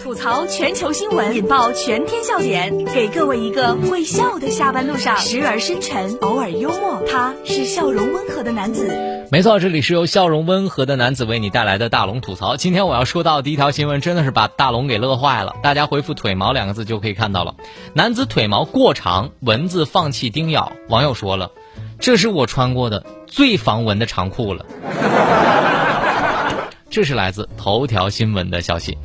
吐槽全球新闻，引爆全天笑点，给各位一个会笑的下班路上，时而深沉，偶尔幽默。他是笑容温和的男子。没错，这里是由笑容温和的男子为你带来的大龙吐槽。今天我要说到第一条新闻，真的是把大龙给乐坏了。大家回复“腿毛”两个字就可以看到了。男子腿毛过长，蚊子放弃叮咬。网友说了，这是我穿过的最防蚊的长裤了。这是来自头条新闻的消息。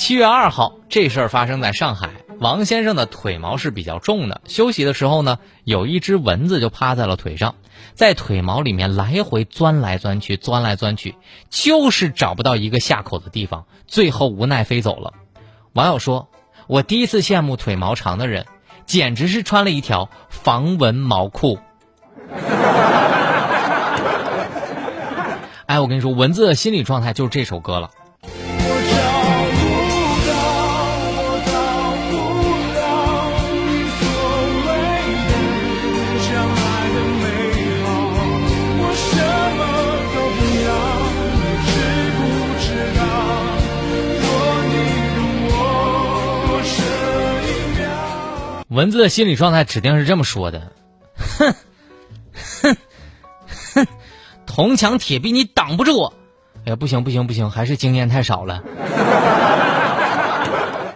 七月二号，这事儿发生在上海。王先生的腿毛是比较重的，休息的时候呢，有一只蚊子就趴在了腿上，在腿毛里面来回钻来钻去，钻来钻去，就是找不到一个下口的地方，最后无奈飞走了。网友说：“我第一次羡慕腿毛长的人，简直是穿了一条防蚊毛裤。”哎，我跟你说，蚊子的心理状态就是这首歌了。蚊子的心理状态指定是这么说的：“哼，哼，哼，铜墙铁壁你挡不住我。哎呀，不行不行不行，还是经验太少了。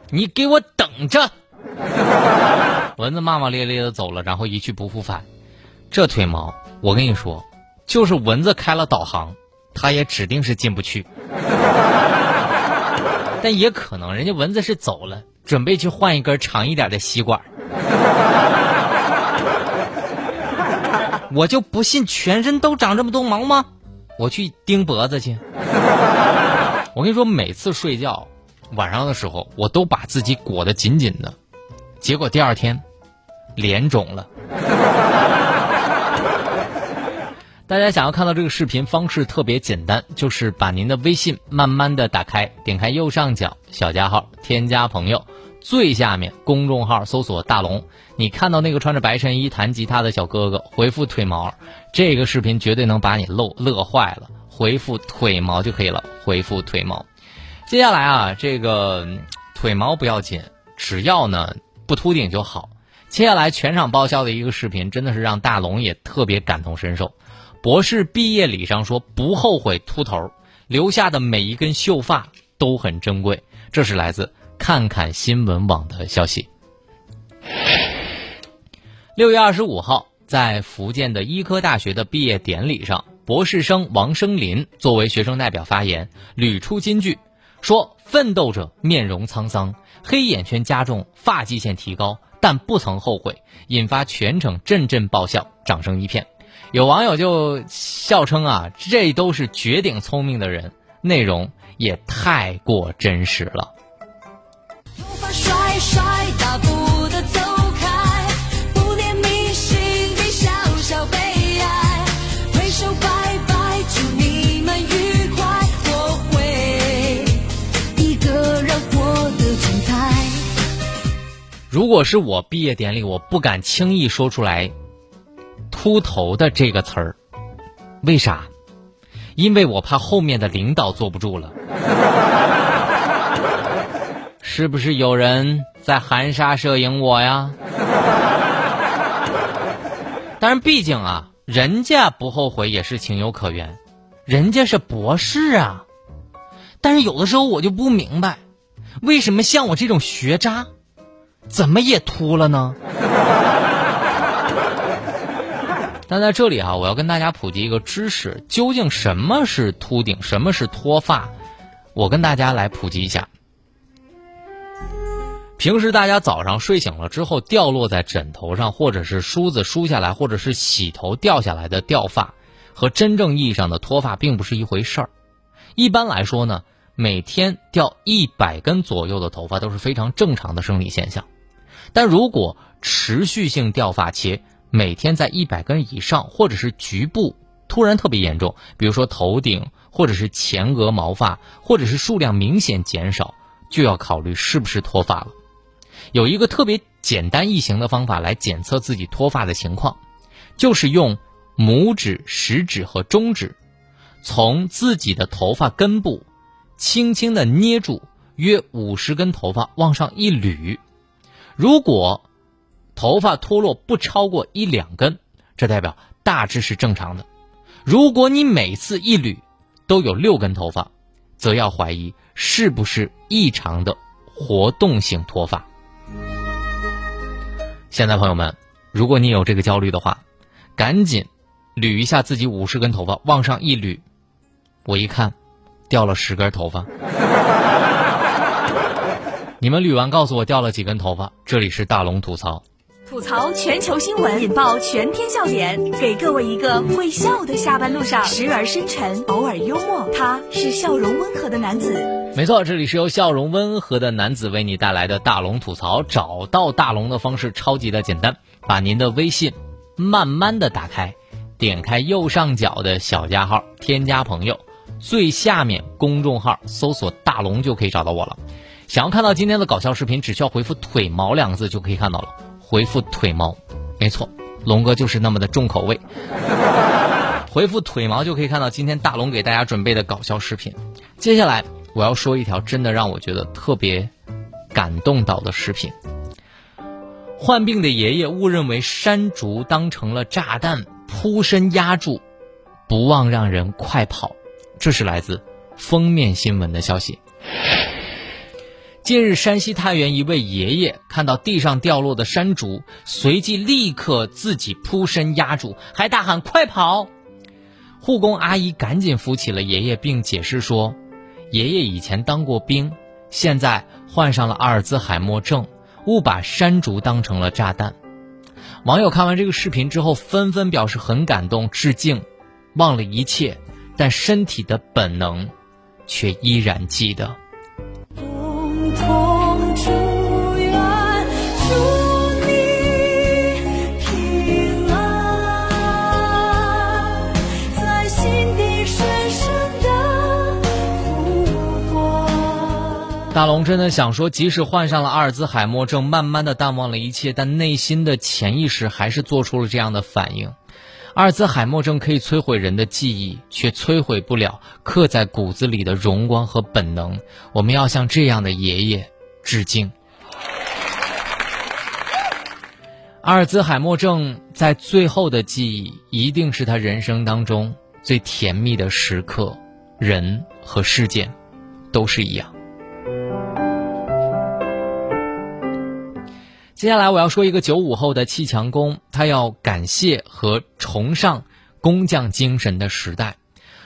你给我等着！”蚊子骂骂咧咧的走了，然后一去不复返。这腿毛，我跟你说，就是蚊子开了导航，它也指定是进不去。但也可能人家蚊子是走了，准备去换一根长一点的吸管。我就不信全身都长这么多毛吗？我去钉脖子去。我跟你说，每次睡觉晚上的时候，我都把自己裹得紧紧的，结果第二天脸肿了。大家想要看到这个视频方式特别简单，就是把您的微信慢慢的打开，点开右上角小加号，添加朋友。最下面公众号搜索大龙，你看到那个穿着白衬衣弹吉他的小哥哥，回复腿毛，这个视频绝对能把你乐乐坏了。回复腿毛就可以了，回复腿毛。接下来啊，这个腿毛不要紧，只要呢不秃顶就好。接下来全场爆笑的一个视频，真的是让大龙也特别感同身受。博士毕业礼上说不后悔秃头，留下的每一根秀发都很珍贵。这是来自。看看新闻网的消息。六月二十五号，在福建的医科大学的毕业典礼上，博士生王生林作为学生代表发言，屡出金句，说：“奋斗者面容沧桑，黑眼圈加重，发际线提高，但不曾后悔。”引发全场阵阵爆笑，掌声一片。有网友就笑称：“啊，这都是绝顶聪明的人，内容也太过真实了。”如果是我毕业典礼，我不敢轻易说出来“秃头”的这个词儿，为啥？因为我怕后面的领导坐不住了。是不是有人在含沙射影我呀？但是毕竟啊，人家不后悔也是情有可原，人家是博士啊。但是有的时候我就不明白，为什么像我这种学渣，怎么也秃了呢？但在这里啊，我要跟大家普及一个知识：究竟什么是秃顶，什么是脱发？我跟大家来普及一下。平时大家早上睡醒了之后，掉落在枕头上，或者是梳子梳下来，或者是洗头掉下来的掉发，和真正意义上的脱发并不是一回事儿。一般来说呢，每天掉一百根左右的头发都是非常正常的生理现象。但如果持续性掉发且每天在一百根以上，或者是局部突然特别严重，比如说头顶或者是前额毛发，或者是数量明显减少，就要考虑是不是脱发了。有一个特别简单易行的方法来检测自己脱发的情况，就是用拇指、食指和中指，从自己的头发根部轻轻的捏住，约五十根头发往上一捋，如果头发脱落不超过一两根，这代表大致是正常的。如果你每次一捋都有六根头发，则要怀疑是不是异常的活动性脱发。现在朋友们，如果你有这个焦虑的话，赶紧捋一下自己五十根头发，往上一捋，我一看，掉了十根头发。你们捋完告诉我掉了几根头发？这里是大龙吐槽。吐槽全球新闻，引爆全天笑点，给各位一个会笑的下班路上，时而深沉，偶尔幽默。他是笑容温和的男子。没错，这里是由笑容温和的男子为你带来的大龙吐槽。找到大龙的方式超级的简单，把您的微信慢慢的打开，点开右上角的小加号，添加朋友，最下面公众号搜索大龙就可以找到我了。想要看到今天的搞笑视频，只需要回复“腿毛”两个字就可以看到了。回复腿毛，没错，龙哥就是那么的重口味。回复腿毛就可以看到今天大龙给大家准备的搞笑视频。接下来我要说一条真的让我觉得特别感动到的视频。患病的爷爷误认为山竹当成了炸弹，扑身压住，不忘让人快跑。这是来自封面新闻的消息。近日，山西太原一位爷爷看到地上掉落的山竹，随即立刻自己扑身压住，还大喊“快跑”！护工阿姨赶紧扶起了爷爷，并解释说：“爷爷以前当过兵，现在患上了阿尔兹海默症，误把山竹当成了炸弹。”网友看完这个视频之后，纷纷表示很感动、致敬，忘了一切，但身体的本能却依然记得。大龙真的想说，即使患上了阿尔兹海默症，慢慢的淡忘了一切，但内心的潜意识还是做出了这样的反应。阿尔兹海默症可以摧毁人的记忆，却摧毁不了刻在骨子里的荣光和本能。我们要向这样的爷爷致敬。阿尔兹海默症在最后的记忆，一定是他人生当中最甜蜜的时刻，人和事件都是一样。接下来我要说一个九五后的砌墙工，他要感谢和崇尚工匠精神的时代。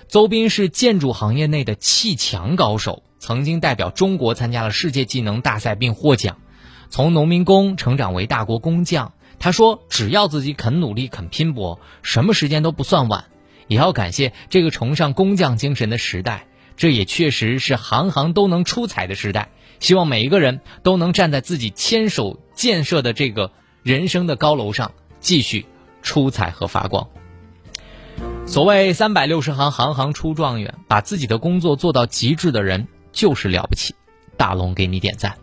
邹斌是建筑行业内的砌墙高手，曾经代表中国参加了世界技能大赛并获奖。从农民工成长为大国工匠，他说：“只要自己肯努力、肯拼搏，什么时间都不算晚。”也要感谢这个崇尚工匠精神的时代，这也确实是行行都能出彩的时代。希望每一个人都能站在自己牵手建设的这个人生的高楼上，继续出彩和发光。所谓三百六十行，行行出状元，把自己的工作做到极致的人就是了不起。大龙给你点赞。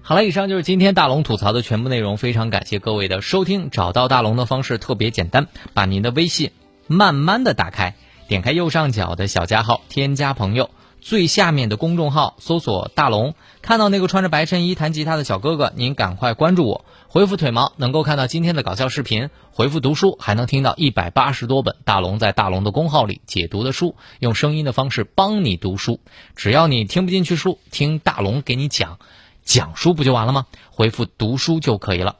好了，以上就是今天大龙吐槽的全部内容，非常感谢各位的收听。找到大龙的方式特别简单，把您的微信慢慢的打开。点开右上角的小加号，添加朋友，最下面的公众号搜索大龙，看到那个穿着白衬衣弹吉他的小哥哥，您赶快关注我，回复腿毛能够看到今天的搞笑视频，回复读书还能听到一百八十多本大龙在大龙的公号里解读的书，用声音的方式帮你读书。只要你听不进去书，听大龙给你讲，讲书不就完了吗？回复读书就可以了。